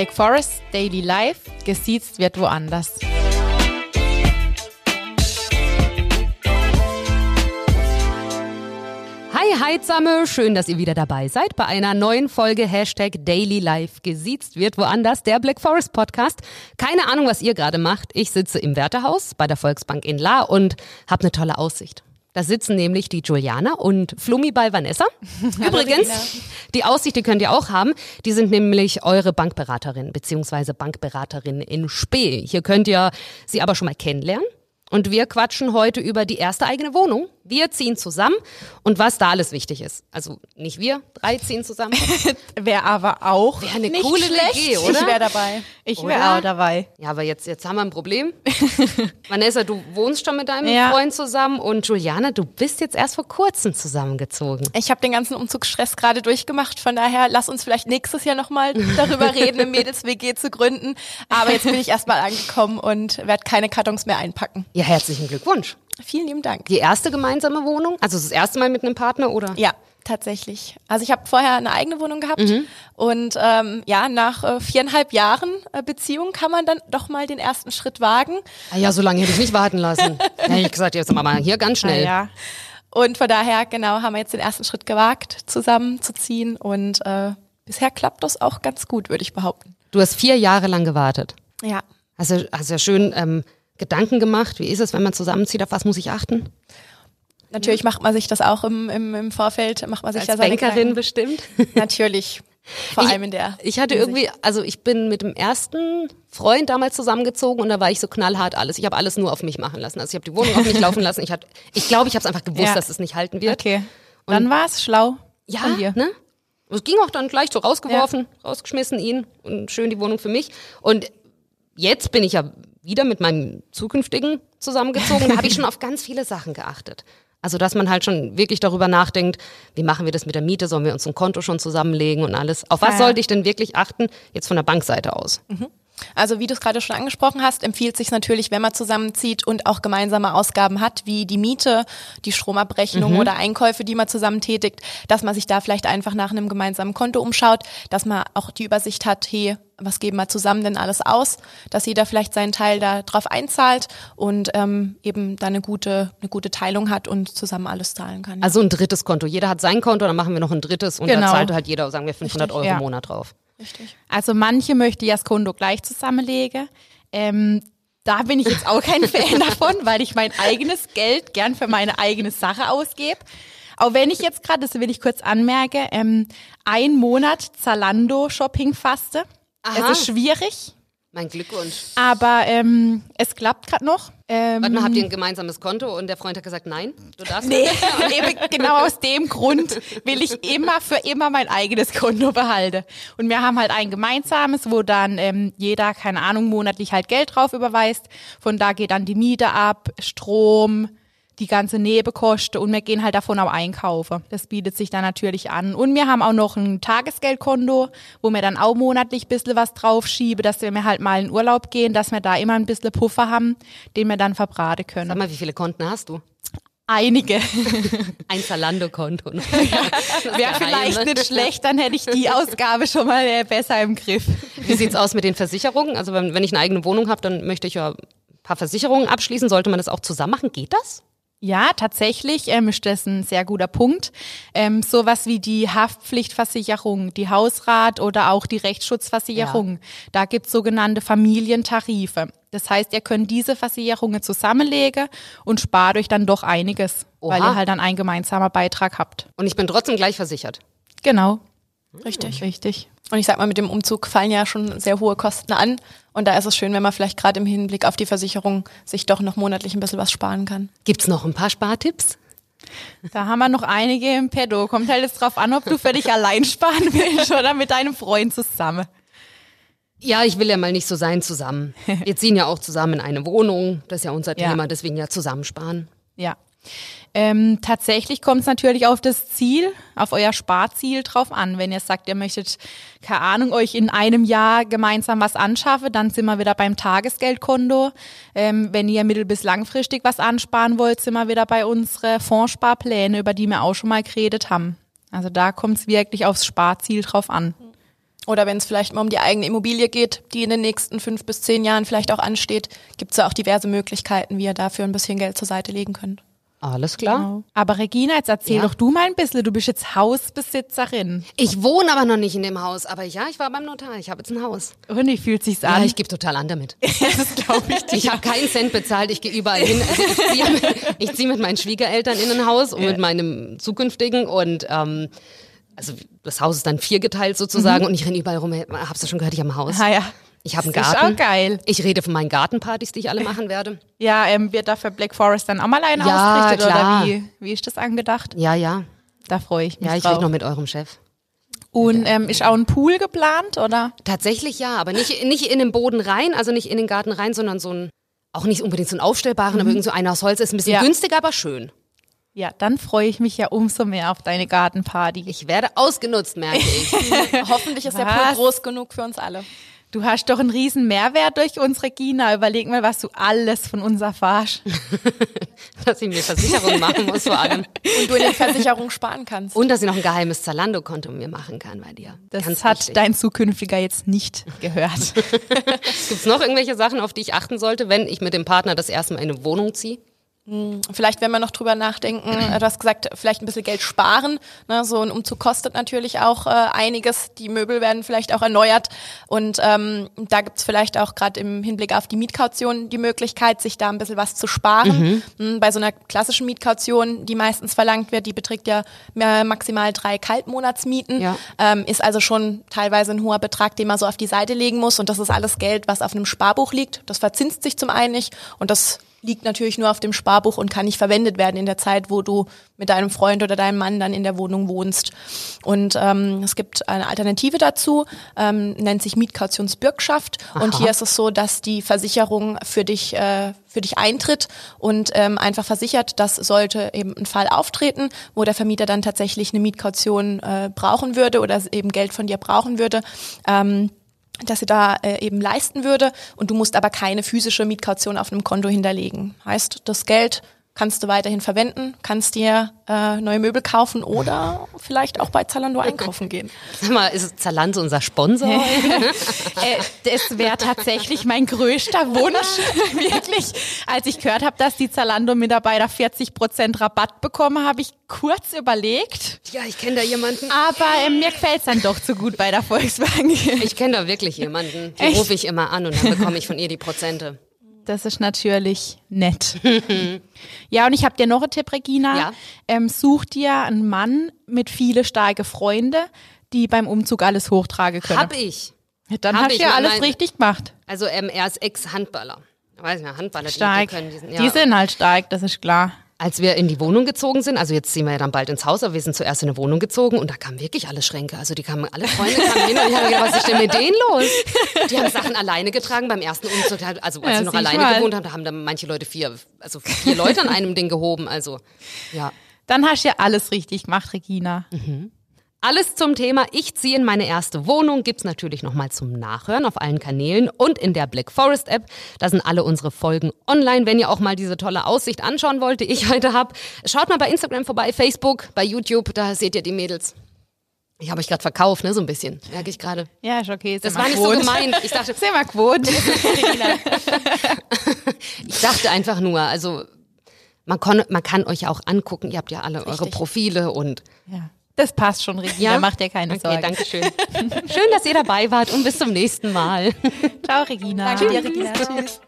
Black Forest Daily Life, gesiezt wird woanders. Hi, heizame, schön, dass ihr wieder dabei seid bei einer neuen Folge Hashtag Daily Life. Gesiezt wird woanders, der Black Forest Podcast. Keine Ahnung, was ihr gerade macht. Ich sitze im Wärterhaus bei der Volksbank in La und habe eine tolle Aussicht. Da sitzen nämlich die Juliana und Flummi bei Vanessa. Übrigens, die Aussicht, die könnt ihr auch haben. Die sind nämlich eure Bankberaterin beziehungsweise Bankberaterin in Spee. Hier könnt ihr sie aber schon mal kennenlernen. Und wir quatschen heute über die erste eigene Wohnung. Wir ziehen zusammen und was da alles wichtig ist. Also nicht wir, drei ziehen zusammen. Wäre aber auch Wäre eine nicht coole schlecht. WG, oder? Ich wäre dabei. Ich wäre auch dabei. Ja, aber jetzt, jetzt haben wir ein Problem. Vanessa, du wohnst schon mit deinem Ja. Freund zusammen und Juliana, du bist jetzt erst vor kurzem zusammengezogen. Ich habe den ganzen Umzugsstress gerade durchgemacht, von daher lass uns vielleicht nächstes Jahr nochmal darüber reden, eine Mädels-WG zu gründen. Aber jetzt bin ich erstmal angekommen und werde keine Kartons mehr einpacken. Ja, herzlichen Glückwunsch. Vielen lieben Dank. Die erste gemeinsame Wohnung? Also das erste Mal mit einem Partner oder? Ja, tatsächlich. Also ich habe vorher eine eigene Wohnung gehabt Mhm. und ähm, ja, nach äh, viereinhalb Jahren äh, Beziehung kann man dann doch mal den ersten Schritt wagen. Ah ja, so lange hätte ich nicht warten lassen. Hätte ich gesagt, jetzt mal hier ganz schnell. Ja. Und von daher, genau, haben wir jetzt den ersten Schritt gewagt, zusammenzuziehen und äh, bisher klappt das auch ganz gut, würde ich behaupten. Du hast vier Jahre lang gewartet. Ja. Hast ja schön ähm, Gedanken gemacht. Wie ist es, wenn man zusammenzieht? Auf was muss ich achten? Natürlich macht man sich das auch im, im, im Vorfeld, macht man sich Als seine Bankerin Gedanken. bestimmt. Natürlich. Vor Ich- allem in der. Ich hatte irgendwie, also ich bin mit dem ersten Freund damals zusammengezogen und da war ich so knallhart alles. Ich habe alles nur auf mich machen lassen. Also ich habe die Wohnung auf mich laufen lassen. Ich, hat, ich glaube, ich habe es einfach gewusst, Ja. dass es nicht halten wird. Okay. Dann war es schlau Ja, von dir. ne? Es ging auch dann gleich so rausgeworfen, rausgeschmissen ihn und schön die Wohnung für mich. Und jetzt bin ich ja wieder mit meinem zukünftigen zusammengezogen. Da habe ich schon auf ganz viele Sachen geachtet. Also, dass man halt schon wirklich darüber nachdenkt, wie machen wir das mit der Miete? Sollen wir uns ein Konto schon zusammenlegen und alles? Auf was Ja. sollte ich denn wirklich achten, jetzt von der Bankseite aus? Also wie du es gerade schon angesprochen hast, empfiehlt sich natürlich, wenn man zusammenzieht und auch gemeinsame Ausgaben hat, wie die Miete, die Stromabrechnung oder Einkäufe, die man zusammen tätigt, dass man sich da vielleicht einfach nach einem gemeinsamen Konto umschaut, dass man auch die Übersicht hat, hey, was geben wir zusammen denn alles aus, dass jeder vielleicht seinen Teil da drauf einzahlt und ähm, eben da eine gute, eine gute Teilung hat und zusammen alles zahlen kann. Also ein drittes Konto. Jeder hat sein Konto, dann machen wir noch ein drittes und da Genau. zahlt halt jeder, sagen wir, 500 Euro ja. im Monat drauf. Richtig. Also manche möchte ja das Konto gleich zusammenlegen. Ähm, da bin ich jetzt auch kein Fan davon, weil ich mein eigenes Geld gern für meine eigene Sache ausgebe. Auch wenn ich jetzt gerade, das will ich kurz anmerken, ähm, ein Monat Zalando-Shopping faste. Aha. Es ist schwierig, Mein Glückwunsch. aber ähm, es klappt gerade noch. Ähm, Warte mal, habt ihr ein gemeinsames Konto und der Freund hat gesagt, nein, du darfst Nee, nicht? eben genau aus dem Grund will ich immer für immer mein eigenes Konto behalten. Und wir haben halt ein gemeinsames, wo dann ähm, jeder, keine Ahnung, monatlich halt Geld drauf überweist. Von da geht dann die Miete ab, Strom, die ganze Nebenkosten und wir gehen halt davon auch einkaufen. Das bietet sich dann natürlich an. Und wir haben auch noch ein Tagesgeldkonto, wo wir dann auch monatlich ein bisschen was draufschieben, dass wir halt mal in Urlaub gehen, dass wir da immer ein bisschen Puffer haben, den wir dann verbraten können. Sag mal, wie viele Konten hast du? Einige. Ein Zalando-Konto. Wäre vielleicht nicht schlecht, dann hätte ich die Ausgabe schon mal äh, besser im Griff. Wie sieht's aus mit den Versicherungen? Also wenn, wenn ich eine eigene Wohnung habe, dann möchte ich ja ein paar Versicherungen abschließen. Sollte man das auch zusammen machen? Geht das? Ja, tatsächlich ähm, ist das ein sehr guter Punkt. Ähm, sowas wie die Haftpflichtversicherung, die Hausrat oder auch die Rechtsschutzversicherung. Da gibt's sogenannte Familientarife. Das heißt, ihr könnt diese Versicherungen zusammenlegen und spart euch dann doch einiges, weil Oha. ihr halt dann einen gemeinsamen Beitrag habt. Und ich bin trotzdem gleich versichert. Genau. Richtig. Richtig. Und ich sag mal, mit dem Umzug fallen ja schon sehr hohe Kosten an. Und da ist es schön, wenn man vielleicht gerade im Hinblick auf die Versicherung sich doch noch monatlich ein bisschen was sparen kann. Gibt's noch ein paar Spartipps? Da haben wir noch einige im Pedo. Kommt halt jetzt drauf an, ob du für dich allein sparen willst oder mit deinem Freund zusammen. Ja, ich will ja mal nicht so sein zusammen. Wir ziehen ja auch zusammen in eine Wohnung. Das ist ja unser Ja. Thema, deswegen ja zusammensparen. Ja. Ähm, tatsächlich kommt es natürlich auf das Ziel, auf euer Sparziel drauf an. Wenn ihr sagt, ihr möchtet, keine Ahnung, euch in einem Jahr gemeinsam was anschaffen, dann sind wir wieder beim Tagesgeldkonto. Ähm, wenn ihr mittel- bis langfristig was ansparen wollt, sind wir wieder bei unseren Fondssparpläne, über die wir auch schon mal geredet haben. Also da kommt es wirklich aufs Sparziel drauf an. Oder wenn es vielleicht mal um die eigene Immobilie geht, die in den nächsten fünf bis zehn Jahren vielleicht auch ansteht, gibt es ja auch diverse Möglichkeiten, wie ihr dafür ein bisschen Geld zur Seite legen könnt. Alles klar. Genau. Aber Regina, jetzt erzähl Ja. doch du mal ein bisschen. Du bist jetzt Hausbesitzerin. Ich wohne aber noch nicht in dem Haus. Aber ja, ich war beim Notar. Ich habe jetzt ein Haus. Und wie fühlt sich's Ja, an? ich gebe total an damit. das glaube ich dir. Ich habe keinen Cent bezahlt, ich gehe überall hin. Also ich ziehe mit, ich zieh mit meinen Schwiegereltern in ein Haus und mit meinem zukünftigen und ähm, also das Haus ist dann viergeteilt sozusagen und ich renne überall rum. Hab's du schon gehört, ich habe ein Haus. Ah ja. Ich habe einen Das ist Garten. auch geil. Ich rede von meinen Gartenpartys, die ich alle machen werde. Ja, ähm, wird dafür Black Forest dann auch mal einen Ja, ausgerichtet klar. oder wie, wie ist das angedacht? Ja, ja. Da freue ich mich Ja, ich rede noch mit eurem Chef. Und ähm, ist auch ein Pool geplant, oder? Tatsächlich ja, aber nicht, nicht in den Boden rein, also nicht in den Garten rein, sondern so ein, auch nicht unbedingt so einen aufstellbaren, aber irgend so einer aus Holz. Ist ein bisschen Ja. günstiger, aber schön. Ja, dann freue ich mich ja umso mehr auf deine Gartenparty. Ich werde ausgenutzt, merke ich. Hoffentlich ist der Was? Pool groß genug für uns alle. Du hast doch einen riesen Mehrwert durch uns, Regina. Überleg mal, was du alles von uns erfahrst. dass ich mir Versicherung machen muss vor allem. Und du in den Versicherungen sparen kannst. Und dass ich noch ein geheimes Zalando-Konto mir machen kann bei dir. Das Ganz hat wichtig. dein zukünftiger jetzt nicht gehört. Gibt's noch irgendwelche Sachen, auf die ich achten sollte, wenn ich mit dem Partner das erste Mal in eine Wohnung ziehe? Vielleicht, wenn wir noch drüber nachdenken, äh, du hast gesagt, vielleicht ein bisschen Geld sparen. Ne? So ein Umzug kostet natürlich auch äh, einiges. Die Möbel werden vielleicht auch erneuert. Und ähm, da gibt's vielleicht auch gerade im Hinblick auf die Mietkaution die Möglichkeit, sich da ein bisschen was zu sparen. Mhm. Bei so einer klassischen Mietkaution, die meistens verlangt wird, die beträgt ja maximal drei Kaltmonatsmieten. Ja. Ähm, ist also schon teilweise ein hoher Betrag, den man so auf die Seite legen muss. Und das ist alles Geld, was auf einem Sparbuch liegt. Das verzinst sich zum einen nicht. Und das liegt natürlich nur auf dem Sparbuch und kann nicht verwendet werden in der Zeit, wo du mit deinem Freund oder deinem Mann dann in der Wohnung wohnst. Und ähm, es gibt eine Alternative dazu, ähm, nennt sich Mietkautionsbürgschaft. Und hier ist es so, dass die Versicherung für dich äh, für dich eintritt und ähm, einfach versichert, dass sollte eben ein Fall auftreten, wo der Vermieter dann tatsächlich eine Mietkaution äh, brauchen würde oder eben Geld von dir brauchen würde. Ähm, dass sie da äh, eben leisten würde und du musst aber keine physische Mietkaution auf einem Konto hinterlegen. Heißt, das Geld kannst du weiterhin verwenden, kannst dir äh, neue Möbel kaufen oder vielleicht auch bei Zalando einkaufen gehen. Sag mal, ist Zalando unser Sponsor? äh, das wäre tatsächlich mein größter Wunsch, wirklich. Als ich gehört habe, dass die Zalando-Mitarbeiter 40% Rabatt bekommen, habe ich kurz überlegt. ja, ich kenne da jemanden. Aber ähm, mir gefällt's dann doch zu gut bei der Volksbank. Ich kenne da wirklich jemanden. Die rufe ich immer an und dann bekomme ich von ihr die Prozente. Das ist natürlich nett. ja, und ich habe dir noch einen Tipp, Regina. Ja. Ähm, such dir einen Mann mit viele starke Freunde, die beim Umzug alles hochtragen können. Hab ich. Ja, Dann hab hast ich, du ja alles mein- richtig gemacht. Also ähm, er ist Ex-Handballer. Weiß nicht, Handballer, die, die Stark. können diesen, Die sind halt stark, das ist klar. Als wir in die Wohnung gezogen sind, also jetzt ziehen wir ja dann bald ins Haus, aber wir sind zuerst in eine Wohnung gezogen und da kamen wirklich alle Schränke. Also die kamen, alle Freunde kamen hin und ich habe gedacht, was ist denn mit denen los? Die haben Sachen alleine getragen beim ersten Umzug. Also als Ja, sie noch alleine mal. gewohnt haben, da haben dann manche Leute vier, also vier Leute an einem Ding gehoben. Also ja. Dann hast du ja alles richtig gemacht, Regina. Alles zum Thema Ich ziehe in meine erste Wohnung gibt's natürlich nochmal zum Nachhören auf allen Kanälen und in der Black Forest App. Da sind alle unsere Folgen online, wenn ihr auch mal diese tolle Aussicht anschauen wollt, die ich heute habe. Schaut mal bei Instagram vorbei, Facebook, bei YouTube, da seht ihr die Mädels. Ich habe euch gerade verkauft, ne, so ein bisschen, merke ich gerade. Ja, ist okay. Das war nicht so gemeint. Ich dachte, Sehr mal gewohnt. ich dachte einfach nur, also man, kon, man kann euch auch angucken, ihr habt ja alle eure. Profile und ja. Das passt schon, Regina. Macht dir keine okay, Sorgen. danke schön. schön, dass ihr dabei wart und bis zum nächsten Mal. Ciao, Regina. Danke dir, Regina. Tschüss.